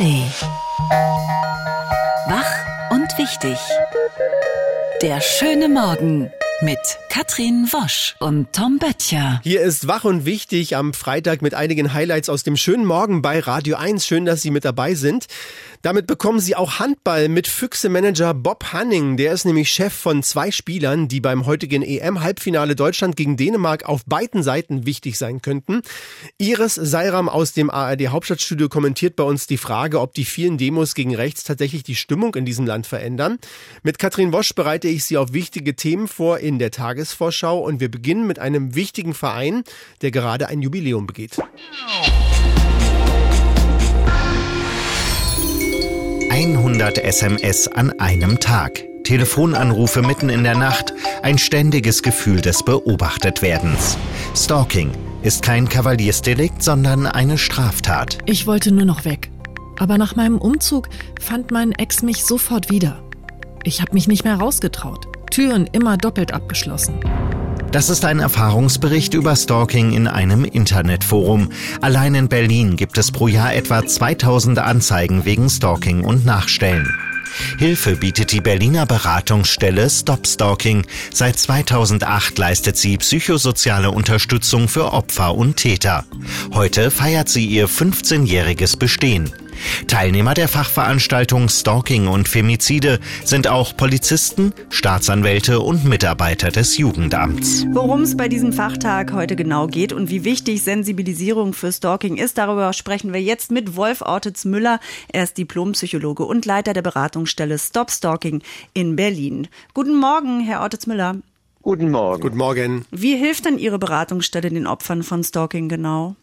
ARD. Wach und wichtig. Der schöne Morgen mit Katrin Wosch und Tom Böttcher. Hier ist Wach und Wichtig am Freitag mit einigen Highlights aus dem schönen Morgen bei Radio 1. Schön, dass Sie mit dabei sind. Damit bekommen Sie auch Handball mit Füchse-Manager Bob Hanning. Der ist nämlich Chef von zwei Spielern, die beim heutigen EM-Halbfinale Deutschland gegen Dänemark auf beiden Seiten wichtig sein könnten. Iris Seiram aus dem ARD Hauptstadtstudio kommentiert bei uns die Frage, ob die vielen Demos gegen rechts tatsächlich die Stimmung in diesem Land verändern. Mit Katrin Wosch bereite ich Sie auf wichtige Themen vor in der Tagesvorschau und wir beginnen mit einem wichtigen Verein, der gerade ein Jubiläum begeht. 100 SMS an einem Tag. Telefonanrufe mitten in der Nacht, ein ständiges Gefühl des Beobachtetwerdens. Stalking ist kein Kavaliersdelikt, sondern eine Straftat. Ich wollte nur noch weg. Aber nach meinem Umzug fand mein Ex mich sofort wieder. Ich habe mich nicht mehr rausgetraut. Türen immer doppelt abgeschlossen. Das ist ein Erfahrungsbericht über Stalking in einem Internetforum. Allein in Berlin gibt es pro Jahr etwa 2000 Anzeigen wegen Stalking und Nachstellen. Hilfe bietet die Berliner Beratungsstelle Stop Stalking. Seit 2008 leistet sie psychosoziale Unterstützung für Opfer und Täter. Heute feiert sie ihr 15-jähriges Bestehen. Teilnehmer der Fachveranstaltung Stalking und Femizide sind auch Polizisten, Staatsanwälte und Mitarbeiter des Jugendamts. Worum es bei diesem Fachtag heute genau geht und wie wichtig Sensibilisierung für Stalking ist, darüber sprechen wir jetzt mit Wolf Ortitz-Müller. Er ist Diplompsychologe und Leiter der Beratungsstelle Stop Stalking in Berlin. Guten Morgen, Herr Ortitz-Müller. Guten Morgen. Guten Morgen. Wie hilft denn Ihre Beratungsstelle den Opfern von Stalking genau?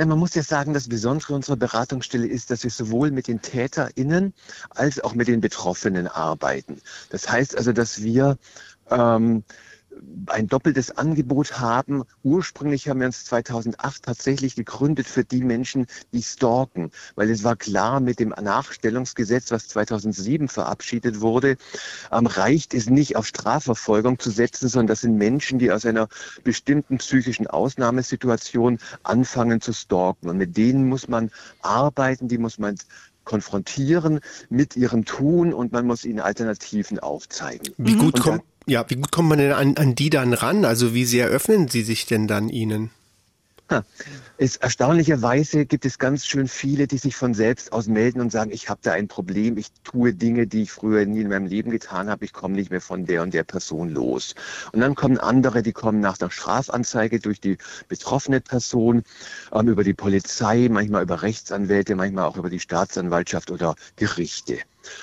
Ja, man muss ja sagen, das Besondere unserer Beratungsstelle ist, dass wir sowohl mit den TäterInnen als auch mit den Betroffenen arbeiten. Das heißt also, dass wir ähm, ein doppeltes Angebot haben. Ursprünglich haben wir uns 2008 tatsächlich gegründet für die Menschen, die stalken, weil es war klar mit dem Nachstellungsgesetz, was 2007 verabschiedet wurde, ähm, reicht es nicht auf Strafverfolgung zu setzen, sondern das sind Menschen, die aus einer bestimmten psychischen Ausnahmesituation anfangen zu stalken. Und mit denen muss man arbeiten, die muss man konfrontieren mit ihrem Tun und man muss ihnen Alternativen aufzeigen. Wie gut kommt ja, wie gut kommt man denn an, an die dann ran? Also wie sehr öffnen sie sich denn dann Ihnen? Es, erstaunlicherweise gibt es ganz schön viele, die sich von selbst aus melden und sagen, ich habe da ein Problem, ich tue Dinge, die ich früher nie in meinem Leben getan habe, ich komme nicht mehr von der und der Person los. Und dann kommen andere, die kommen nach der Strafanzeige durch die betroffene Person, ähm, über die Polizei, manchmal über Rechtsanwälte, manchmal auch über die Staatsanwaltschaft oder Gerichte.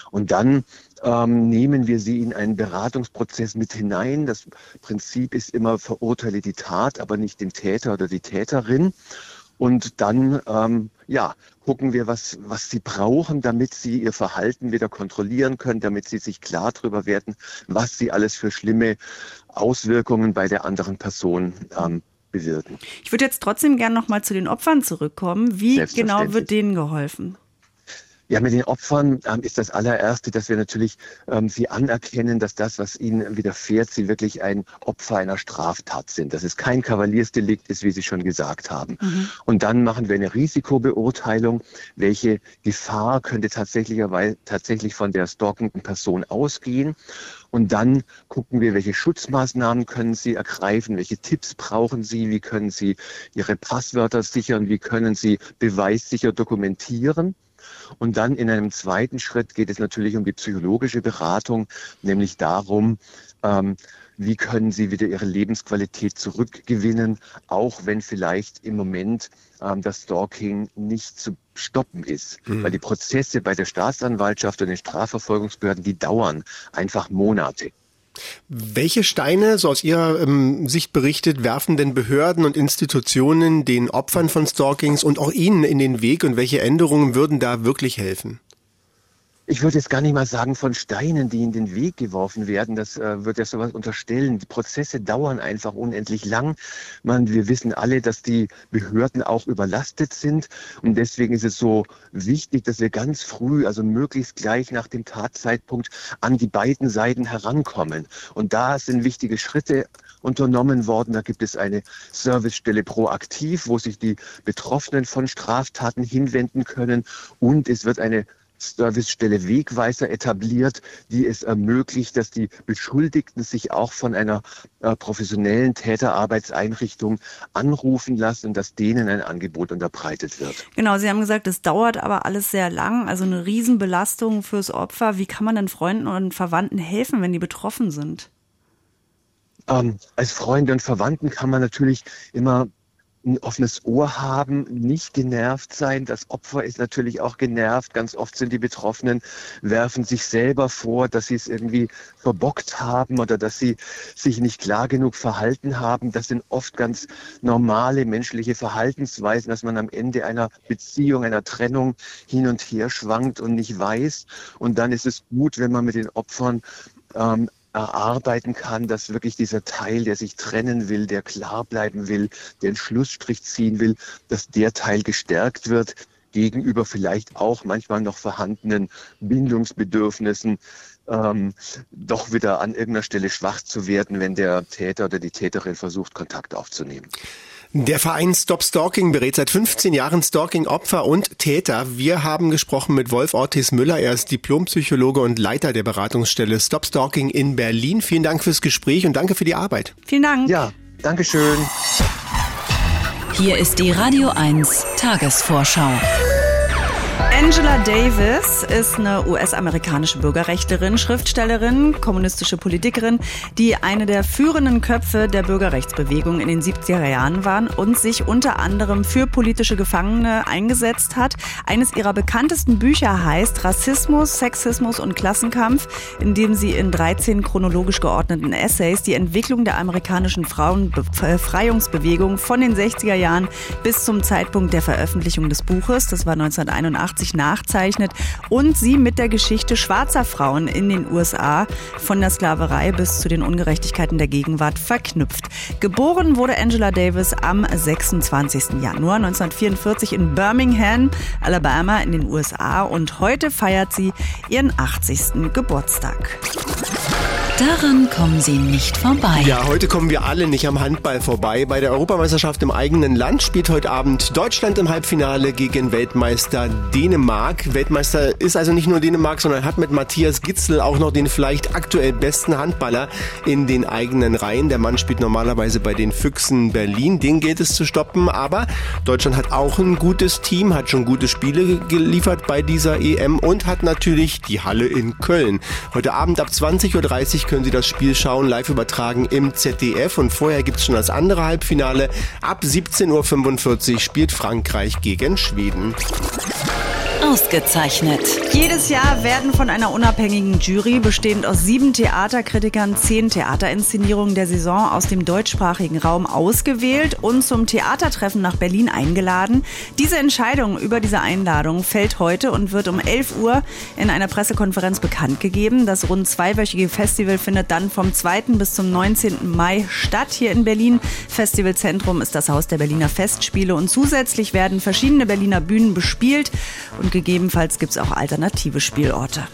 Und dann ähm, nehmen wir sie in einen Beratungsprozess mit hinein. Das Prinzip ist immer, verurteile die Tat, aber nicht den Täter oder die Täterin. Und dann, ähm, ja, gucken wir, was, was sie brauchen, damit sie ihr Verhalten wieder kontrollieren können, damit sie sich klar darüber werden, was sie alles für schlimme Auswirkungen bei der anderen Person ähm, bewirken. Ich würde jetzt trotzdem gerne noch mal zu den Opfern zurückkommen. Wie genau wird denen geholfen? Ja, mit den Opfern ähm, ist das allererste, dass wir natürlich ähm, sie anerkennen, dass das, was ihnen widerfährt, sie wirklich ein Opfer einer Straftat sind. Dass es kein Kavaliersdelikt ist, wie Sie schon gesagt haben. Mhm. Und dann machen wir eine Risikobeurteilung. Welche Gefahr könnte tatsächlicherweise tatsächlich von der stalkenden Person ausgehen? Und dann gucken wir, welche Schutzmaßnahmen können Sie ergreifen, welche Tipps brauchen Sie, wie können Sie Ihre Passwörter sichern, wie können Sie beweissicher dokumentieren. Und dann in einem zweiten Schritt geht es natürlich um die psychologische Beratung, nämlich darum, ähm, wie können Sie wieder Ihre Lebensqualität zurückgewinnen, auch wenn vielleicht im Moment ähm, das Stalking nicht zu stoppen ist. Mhm. Weil die Prozesse bei der Staatsanwaltschaft und den Strafverfolgungsbehörden, die dauern einfach Monate. Welche Steine, so aus Ihrer ähm, Sicht berichtet, werfen denn Behörden und Institutionen den Opfern von Stalkings und auch Ihnen in den Weg und welche Änderungen würden da wirklich helfen? Ich würde jetzt gar nicht mal sagen von Steinen, die in den Weg geworfen werden. Das äh, wird ja sowas unterstellen. Die Prozesse dauern einfach unendlich lang. Man, wir wissen alle, dass die Behörden auch überlastet sind. Und deswegen ist es so wichtig, dass wir ganz früh, also möglichst gleich nach dem Tatzeitpunkt, an die beiden Seiten herankommen. Und da sind wichtige Schritte unternommen worden. Da gibt es eine Servicestelle proaktiv, wo sich die Betroffenen von Straftaten hinwenden können. Und es wird eine Servicestelle Wegweiser etabliert, die es ermöglicht, dass die Beschuldigten sich auch von einer äh, professionellen Täterarbeitseinrichtung anrufen lassen und dass denen ein Angebot unterbreitet wird. Genau, Sie haben gesagt, es dauert aber alles sehr lang, also eine Riesenbelastung fürs Opfer. Wie kann man denn Freunden und Verwandten helfen, wenn die betroffen sind? Ähm, als Freunde und Verwandten kann man natürlich immer ein offenes Ohr haben, nicht genervt sein. Das Opfer ist natürlich auch genervt. Ganz oft sind die Betroffenen, werfen sich selber vor, dass sie es irgendwie verbockt haben oder dass sie sich nicht klar genug verhalten haben. Das sind oft ganz normale menschliche Verhaltensweisen, dass man am Ende einer Beziehung, einer Trennung hin und her schwankt und nicht weiß. Und dann ist es gut, wenn man mit den Opfern ähm, erarbeiten kann, dass wirklich dieser Teil, der sich trennen will, der klar bleiben will, der einen Schlussstrich ziehen will, dass der Teil gestärkt wird gegenüber vielleicht auch manchmal noch vorhandenen Bindungsbedürfnissen, ähm, doch wieder an irgendeiner Stelle schwach zu werden, wenn der Täter oder die Täterin versucht, Kontakt aufzunehmen. Der Verein Stop Stalking berät seit 15 Jahren Stalking-Opfer und Täter. Wir haben gesprochen mit Wolf Ortiz Müller. Er ist Diplompsychologe und Leiter der Beratungsstelle Stop Stalking in Berlin. Vielen Dank fürs Gespräch und danke für die Arbeit. Vielen Dank. Ja, Dankeschön. Hier ist die Radio 1 Tagesvorschau. Angela Davis ist eine US-amerikanische Bürgerrechtlerin, Schriftstellerin, kommunistische Politikerin, die eine der führenden Köpfe der Bürgerrechtsbewegung in den 70er Jahren waren und sich unter anderem für politische Gefangene eingesetzt hat. Eines ihrer bekanntesten Bücher heißt Rassismus, Sexismus und Klassenkampf, in dem sie in 13 chronologisch geordneten Essays die Entwicklung der amerikanischen Frauenbefreiungsbewegung von den 60er Jahren bis zum Zeitpunkt der Veröffentlichung des Buches, das war 1981, 1980 nachzeichnet und sie mit der Geschichte schwarzer Frauen in den USA von der Sklaverei bis zu den Ungerechtigkeiten der Gegenwart verknüpft. Geboren wurde Angela Davis am 26. Januar 1944 in Birmingham, Alabama in den USA und heute feiert sie ihren 80. Geburtstag. Daran kommen Sie nicht vorbei. Ja, heute kommen wir alle nicht am Handball vorbei. Bei der Europameisterschaft im eigenen Land spielt heute Abend Deutschland im Halbfinale gegen Weltmeister Dänemark. Weltmeister ist also nicht nur Dänemark, sondern hat mit Matthias Gitzel auch noch den vielleicht aktuell besten Handballer in den eigenen Reihen. Der Mann spielt normalerweise bei den Füchsen Berlin. Den gilt es zu stoppen. Aber Deutschland hat auch ein gutes Team, hat schon gute Spiele geliefert bei dieser EM und hat natürlich die Halle in Köln. Heute Abend ab 20.30 Uhr können Sie das Spiel schauen, live übertragen im ZDF. Und vorher gibt es schon das andere Halbfinale. Ab 17.45 Uhr spielt Frankreich gegen Schweden. Ausgezeichnet. Jedes Jahr werden von einer unabhängigen Jury, bestehend aus sieben Theaterkritikern, zehn Theaterinszenierungen der Saison aus dem deutschsprachigen Raum ausgewählt und zum Theatertreffen nach Berlin eingeladen. Diese Entscheidung über diese Einladung fällt heute und wird um 11 Uhr in einer Pressekonferenz bekannt gegeben. Das rund zweiwöchige Festival findet dann vom 2. bis zum 19. Mai statt hier in Berlin. Festivalzentrum ist das Haus der Berliner Festspiele und zusätzlich werden verschiedene Berliner Bühnen bespielt und gegebenenfalls gibt es auch alternative Spielorte.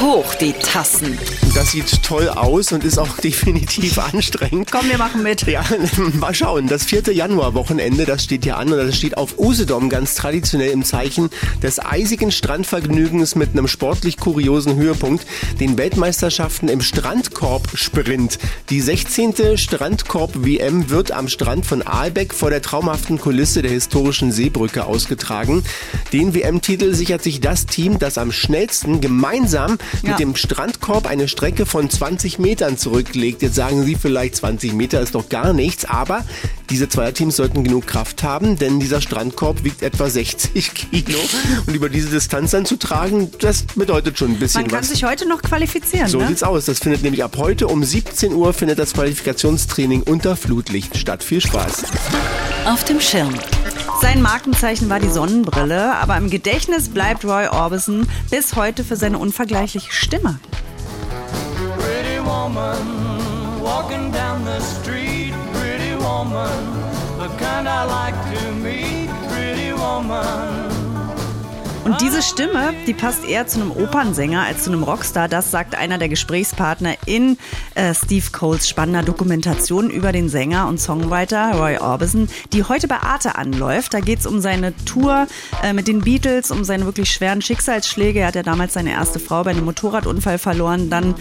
Hoch die Tassen. Das sieht toll aus und ist auch definitiv anstrengend. Komm, wir machen mit. Ja, mal schauen. Das 4. Januar-Wochenende, das steht hier an und das steht auf Usedom ganz traditionell im Zeichen des eisigen Strandvergnügens mit einem sportlich kuriosen Höhepunkt, den Weltmeisterschaften im Strandkorb-Sprint. Die 16. Strandkorb-WM wird am Strand von Aalbeck vor der traumhaften Kulisse der historischen Seebrücke ausgetragen. Den WM-Titel sichert sich das Team, das am schnellsten gemeinsam ja. mit dem Strandkorb eine Strecke von 20 Metern zurücklegt. Jetzt sagen Sie vielleicht, 20 Meter ist doch gar nichts, aber diese Zweierteams sollten genug Kraft haben, denn dieser Strandkorb wiegt etwa 60 Kilo. Und über diese Distanz dann zu tragen, das bedeutet schon ein bisschen was. Man kann was. sich heute noch qualifizieren. So ne? sieht's aus. Das findet nämlich ab heute um 17 Uhr findet das Qualifikationstraining unter Flutlicht statt. Viel Spaß. Auf dem Schirm. Sein Markenzeichen war die Sonnenbrille, aber im Gedächtnis bleibt Roy Orbison bis heute für seine unvergleichliche Stimme. Pretty woman, walking down the street, pretty woman, the kind I like to meet, pretty woman. Und diese Stimme, die passt eher zu einem Opernsänger als zu einem Rockstar. Das sagt einer der Gesprächspartner in äh, Steve Coles spannender Dokumentation über den Sänger und Songwriter Roy Orbison, die heute bei Arte anläuft. Da geht es um seine Tour äh, mit den Beatles, um seine wirklich schweren Schicksalsschläge. Er hat ja damals seine erste Frau bei einem Motorradunfall verloren, dann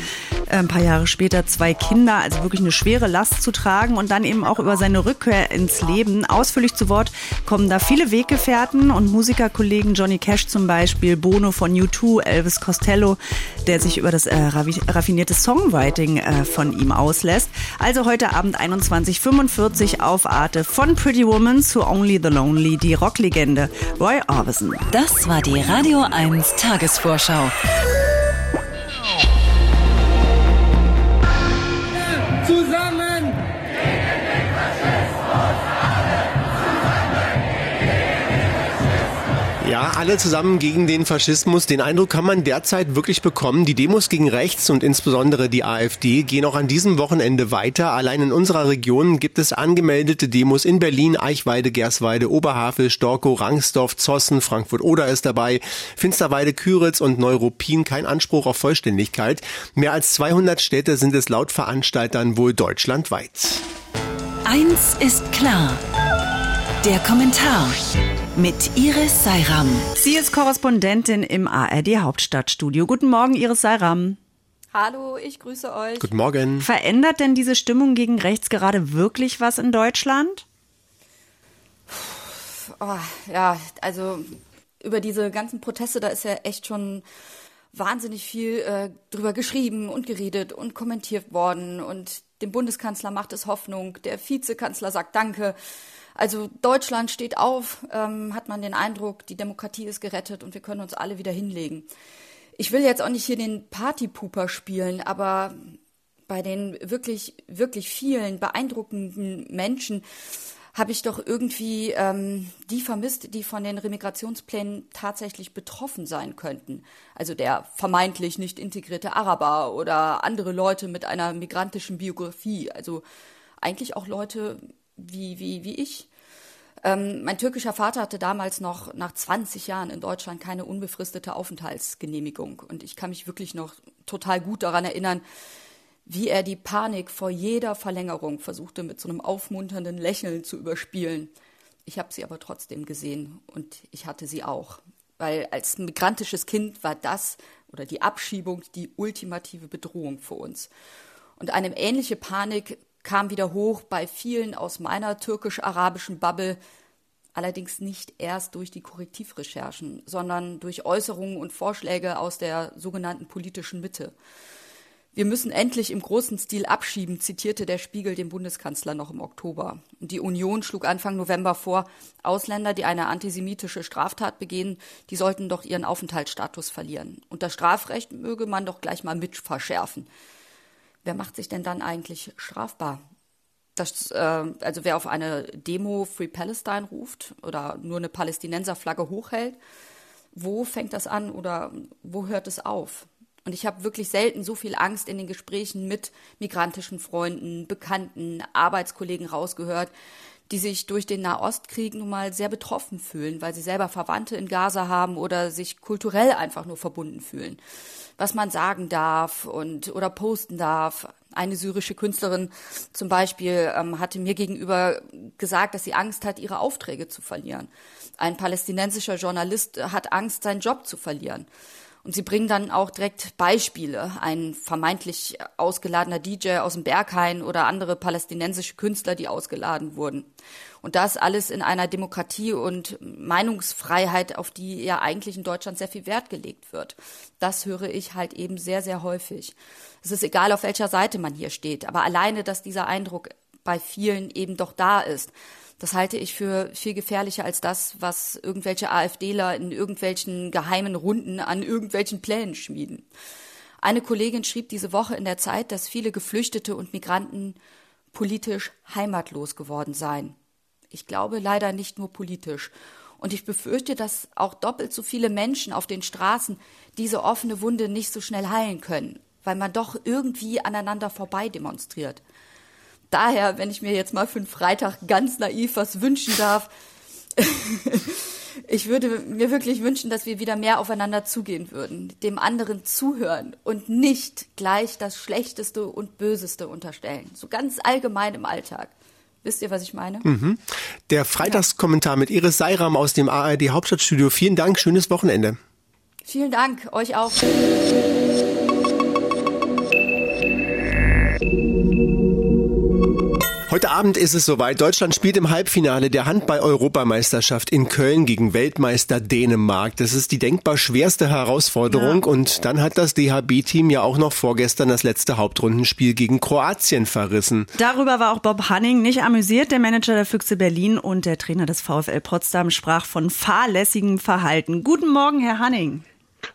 äh, ein paar Jahre später zwei Kinder, also wirklich eine schwere Last zu tragen und dann eben auch über seine Rückkehr ins Leben. Ausführlich zu Wort kommen da viele Weggefährten und Musikerkollegen Johnny Cash zum Beispiel Bono von U2, Elvis Costello, der sich über das äh, raffinierte Songwriting äh, von ihm auslässt. Also heute Abend 21.45 auf Arte von Pretty Woman zu Only the Lonely, die Rocklegende Roy Orbison. Das war die Radio 1 Tagesvorschau. Alle zusammen gegen den Faschismus. Den Eindruck kann man derzeit wirklich bekommen. Die Demos gegen rechts und insbesondere die AfD gehen auch an diesem Wochenende weiter. Allein in unserer Region gibt es angemeldete Demos in Berlin, Eichweide, Gersweide, Oberhavel, Storkow, Rangsdorf, Zossen, Frankfurt-Oder ist dabei, Finsterweide, Küritz und Neuruppin. Kein Anspruch auf Vollständigkeit. Mehr als 200 Städte sind es laut Veranstaltern wohl deutschlandweit. Eins ist klar. Der Kommentar mit Iris Seiram. Sie ist Korrespondentin im ARD Hauptstadtstudio. Guten Morgen, Iris Seiram. Hallo, ich grüße euch. Guten Morgen. Verändert denn diese Stimmung gegen rechts gerade wirklich was in Deutschland? Oh, ja, also über diese ganzen Proteste, da ist ja echt schon wahnsinnig viel äh, drüber geschrieben und geredet und kommentiert worden. Und dem Bundeskanzler macht es Hoffnung, der Vizekanzler sagt Danke. Also Deutschland steht auf, ähm, hat man den Eindruck, die Demokratie ist gerettet und wir können uns alle wieder hinlegen. Ich will jetzt auch nicht hier den Partypooper spielen, aber bei den wirklich, wirklich vielen beeindruckenden Menschen habe ich doch irgendwie ähm, die vermisst, die von den Remigrationsplänen tatsächlich betroffen sein könnten. Also der vermeintlich nicht integrierte Araber oder andere Leute mit einer migrantischen Biografie. Also eigentlich auch Leute, wie, wie, wie ich. Ähm, mein türkischer Vater hatte damals noch nach 20 Jahren in Deutschland keine unbefristete Aufenthaltsgenehmigung. Und ich kann mich wirklich noch total gut daran erinnern, wie er die Panik vor jeder Verlängerung versuchte mit so einem aufmunternden Lächeln zu überspielen. Ich habe sie aber trotzdem gesehen und ich hatte sie auch. Weil als migrantisches Kind war das oder die Abschiebung die ultimative Bedrohung für uns. Und eine ähnliche Panik kam wieder hoch bei vielen aus meiner türkisch-arabischen Bubble, allerdings nicht erst durch die Korrektivrecherchen, sondern durch Äußerungen und Vorschläge aus der sogenannten politischen Mitte. Wir müssen endlich im großen Stil abschieben, zitierte der Spiegel den Bundeskanzler noch im Oktober. Und die Union schlug Anfang November vor, Ausländer, die eine antisemitische Straftat begehen, die sollten doch ihren Aufenthaltsstatus verlieren. Und das Strafrecht möge man doch gleich mal mit verschärfen wer macht sich denn dann eigentlich strafbar? Das, äh, also wer auf eine Demo Free Palestine ruft oder nur eine Palästinenserflagge hochhält, wo fängt das an oder wo hört es auf? Und ich habe wirklich selten so viel Angst in den Gesprächen mit migrantischen Freunden, Bekannten, Arbeitskollegen rausgehört, die sich durch den Nahostkrieg nun mal sehr betroffen fühlen, weil sie selber Verwandte in Gaza haben oder sich kulturell einfach nur verbunden fühlen was man sagen darf und oder posten darf. Eine syrische Künstlerin zum Beispiel ähm, hatte mir gegenüber gesagt, dass sie Angst hat, ihre Aufträge zu verlieren. Ein palästinensischer Journalist hat Angst, seinen Job zu verlieren. Und sie bringen dann auch direkt Beispiele. Ein vermeintlich ausgeladener DJ aus dem Berghain oder andere palästinensische Künstler, die ausgeladen wurden. Und das alles in einer Demokratie und Meinungsfreiheit, auf die ja eigentlich in Deutschland sehr viel Wert gelegt wird. Das höre ich halt eben sehr, sehr häufig. Es ist egal, auf welcher Seite man hier steht, aber alleine, dass dieser Eindruck bei vielen eben doch da ist, das halte ich für viel gefährlicher als das, was irgendwelche AfDler in irgendwelchen geheimen Runden an irgendwelchen Plänen schmieden. Eine Kollegin schrieb diese Woche in der Zeit, dass viele Geflüchtete und Migranten politisch heimatlos geworden seien. Ich glaube leider nicht nur politisch. Und ich befürchte, dass auch doppelt so viele Menschen auf den Straßen diese offene Wunde nicht so schnell heilen können, weil man doch irgendwie aneinander vorbei demonstriert. Daher, wenn ich mir jetzt mal für den Freitag ganz naiv was wünschen darf, ich würde mir wirklich wünschen, dass wir wieder mehr aufeinander zugehen würden, dem anderen zuhören und nicht gleich das Schlechteste und Böseste unterstellen. So ganz allgemein im Alltag. Wisst ihr, was ich meine? Mhm. Der Freitagskommentar mit Iris Seiram aus dem ARD Hauptstadtstudio. Vielen Dank, schönes Wochenende. Vielen Dank, euch auch. Heute Abend ist es soweit. Deutschland spielt im Halbfinale der Handball-Europameisterschaft in Köln gegen Weltmeister Dänemark. Das ist die denkbar schwerste Herausforderung. Ja. Und dann hat das DHB-Team ja auch noch vorgestern das letzte Hauptrundenspiel gegen Kroatien verrissen. Darüber war auch Bob Hanning nicht amüsiert. Der Manager der Füchse Berlin und der Trainer des VfL Potsdam sprach von fahrlässigem Verhalten. Guten Morgen, Herr Hanning.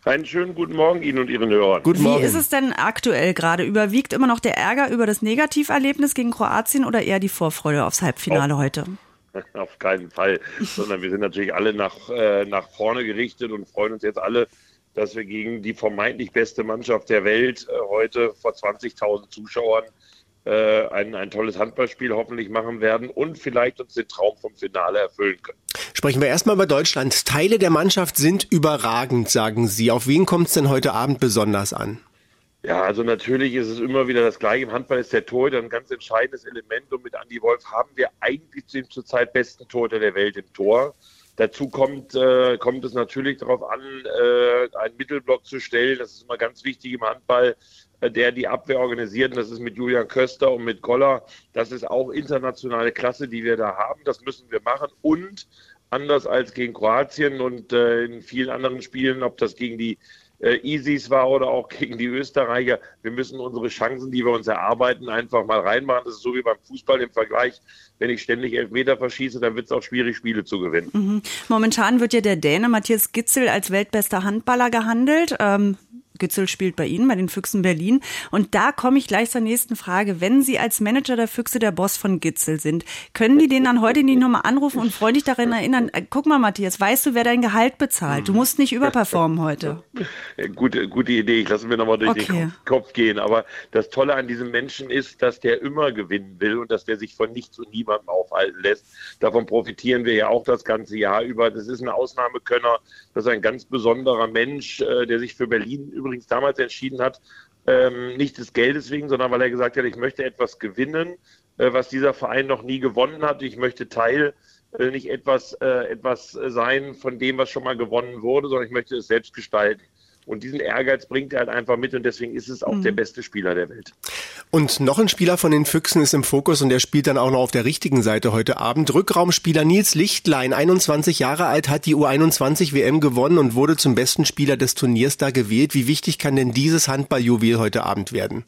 Einen schönen guten Morgen Ihnen und Ihren Hörern. Guten Morgen. Wie ist es denn aktuell gerade? Überwiegt immer noch der Ärger über das Negativerlebnis gegen Kroatien oder eher die Vorfreude aufs Halbfinale auf, heute? Auf keinen Fall, sondern wir sind natürlich alle nach, äh, nach vorne gerichtet und freuen uns jetzt alle, dass wir gegen die vermeintlich beste Mannschaft der Welt äh, heute vor 20.000 Zuschauern äh, ein, ein tolles Handballspiel hoffentlich machen werden und vielleicht uns den Traum vom Finale erfüllen können. Sprechen wir erstmal über Deutschland. Teile der Mannschaft sind überragend, sagen Sie. Auf wen kommt es denn heute Abend besonders an? Ja, also natürlich ist es immer wieder das Gleiche. Im Handball ist der Torhüter ein ganz entscheidendes Element und mit Andy Wolf haben wir eigentlich den zurzeit besten Torhüter der Welt im Tor. Dazu kommt, äh, kommt es natürlich darauf an, äh, einen Mittelblock zu stellen. Das ist immer ganz wichtig im Handball, äh, der die Abwehr organisiert. Und das ist mit Julian Köster und mit Goller. Das ist auch internationale Klasse, die wir da haben. Das müssen wir machen. Und anders als gegen Kroatien und äh, in vielen anderen Spielen, ob das gegen die äh, Isis war oder auch gegen die Österreicher. Wir müssen unsere Chancen, die wir uns erarbeiten, einfach mal reinmachen. Das ist so wie beim Fußball im Vergleich. Wenn ich ständig Elfmeter verschieße, dann wird es auch schwierig, Spiele zu gewinnen. Mhm. Momentan wird ja der Däne Matthias Gitzel als weltbester Handballer gehandelt. Ähm Gützel spielt bei Ihnen, bei den Füchsen Berlin. Und da komme ich gleich zur nächsten Frage. Wenn Sie als Manager der Füchse der Boss von Gitzel sind, können die den dann heute nicht nochmal anrufen und freundlich daran erinnern, äh, guck mal Matthias, weißt du, wer dein Gehalt bezahlt? Du musst nicht überperformen heute. Gute, gute Idee. Ich lasse mir nochmal durch okay. den Kopf gehen. Aber das Tolle an diesem Menschen ist, dass der immer gewinnen will und dass der sich von nichts und niemandem aufhalten lässt. Davon profitieren wir ja auch das ganze Jahr über. Das ist ein Ausnahmekönner. Das ist ein ganz besonderer Mensch, äh, der sich für Berlin übrigens damals entschieden hat, ähm, nicht des Geldes wegen, sondern weil er gesagt hat, ich möchte etwas gewinnen, äh, was dieser Verein noch nie gewonnen hat. Ich möchte Teil äh, nicht etwas, äh, etwas sein von dem, was schon mal gewonnen wurde, sondern ich möchte es selbst gestalten. Und diesen Ehrgeiz bringt er halt einfach mit und deswegen ist es auch mhm. der beste Spieler der Welt. Und noch ein Spieler von den Füchsen ist im Fokus und der spielt dann auch noch auf der richtigen Seite heute Abend. Rückraumspieler Nils Lichtlein, 21 Jahre alt, hat die U21 WM gewonnen und wurde zum besten Spieler des Turniers da gewählt. Wie wichtig kann denn dieses Handballjuwel heute Abend werden?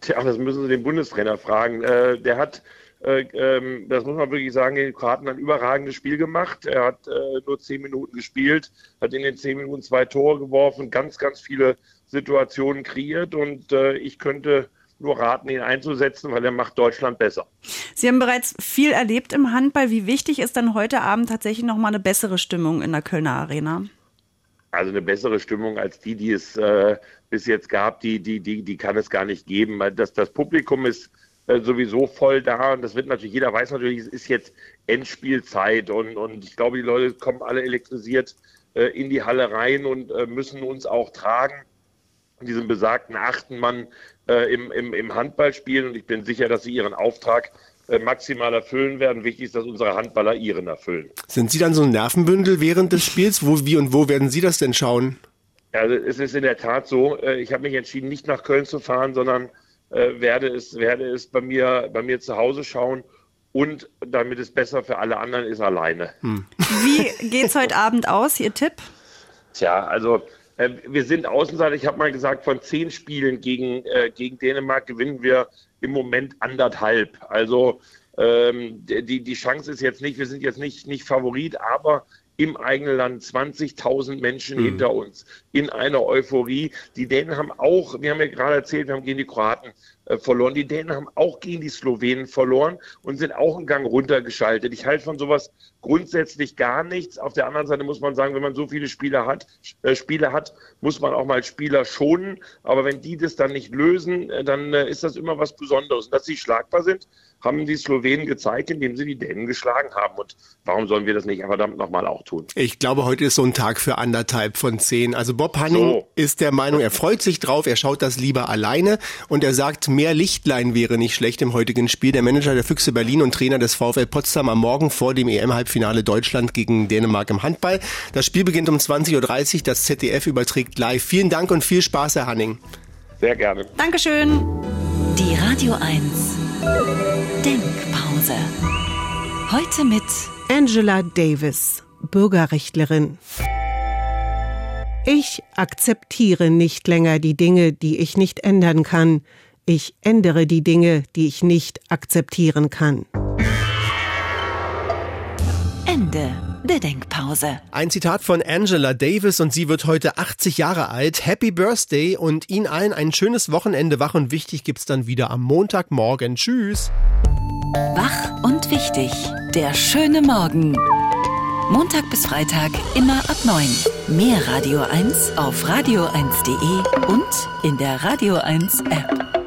Tja, das müssen Sie den Bundestrainer fragen. Äh, der hat das muss man wirklich sagen, die Kroaten ein überragendes Spiel gemacht. Er hat äh, nur zehn Minuten gespielt, hat in den zehn Minuten zwei Tore geworfen, ganz, ganz viele Situationen kreiert und äh, ich könnte nur raten, ihn einzusetzen, weil er macht Deutschland besser. Sie haben bereits viel erlebt im Handball. Wie wichtig ist dann heute Abend tatsächlich nochmal eine bessere Stimmung in der Kölner Arena? Also eine bessere Stimmung als die, die es äh, bis jetzt gab, die, die, die, die kann es gar nicht geben. Das, das Publikum ist äh, sowieso voll da und das wird natürlich, jeder weiß natürlich, es ist jetzt Endspielzeit und, und ich glaube, die Leute kommen alle elektrisiert äh, in die Halle rein und äh, müssen uns auch tragen, diesen besagten achten Mann äh, im, im, im Handball spielen und ich bin sicher, dass sie ihren Auftrag äh, maximal erfüllen werden. Wichtig ist, dass unsere Handballer ihren erfüllen. Sind Sie dann so ein Nervenbündel während des Spiels? Wo, wie und wo werden Sie das denn schauen? Also es ist in der Tat so, ich habe mich entschieden, nicht nach Köln zu fahren, sondern äh, werde es, werde es bei mir, bei mir zu Hause schauen und damit es besser für alle anderen ist, alleine. Hm. Wie geht's heute Abend aus? Ihr Tipp? Tja, also äh, wir sind Außenseiter. Ich habe mal gesagt, von zehn Spielen gegen, äh, gegen Dänemark gewinnen wir im Moment anderthalb. Also ähm, die, die Chance ist jetzt nicht, wir sind jetzt nicht, nicht Favorit, aber im eigenen Land 20.000 Menschen mhm. hinter uns in einer Euphorie. Die Dänen haben auch, wir haben ja gerade erzählt, wir haben gegen die Kroaten äh, verloren. Die Dänen haben auch gegen die Slowenen verloren und sind auch einen Gang runtergeschaltet. Ich halte von sowas grundsätzlich gar nichts. Auf der anderen Seite muss man sagen, wenn man so viele Spieler hat, äh, Spiele hat, muss man auch mal Spieler schonen. Aber wenn die das dann nicht lösen, äh, dann äh, ist das immer was Besonderes. Und dass sie schlagbar sind, haben die Slowenen gezeigt, indem sie die Dänen geschlagen haben. Und warum sollen wir das nicht verdammt nochmal auch tun? Ich glaube, heute ist so ein Tag für anderthalb von zehn. Also Bob Hanning so. ist der Meinung, er freut sich drauf, er schaut das lieber alleine und er sagt, mehr Lichtlein wäre nicht schlecht im heutigen Spiel. Der Manager der Füchse Berlin und Trainer des VfL Potsdam am Morgen vor dem EM-Halbfinale Deutschland gegen Dänemark im Handball. Das Spiel beginnt um 20.30 Uhr. Das ZDF überträgt live. Vielen Dank und viel Spaß, Herr Hanning. Sehr gerne. Dankeschön. Die Radio 1 Denkpause. Heute mit Angela Davis, Bürgerrechtlerin. Ich akzeptiere nicht länger die Dinge, die ich nicht ändern kann. Ich ändere die Dinge, die ich nicht akzeptieren kann. Ende der Denkpause. Ein Zitat von Angela Davis und sie wird heute 80 Jahre alt. Happy Birthday und Ihnen allen ein schönes Wochenende. Wach und wichtig gibt's dann wieder am Montagmorgen. Tschüss. Wach und wichtig. Der schöne Morgen. Montag bis Freitag immer ab 9. Mehr Radio 1 auf radio1.de und in der Radio 1 App.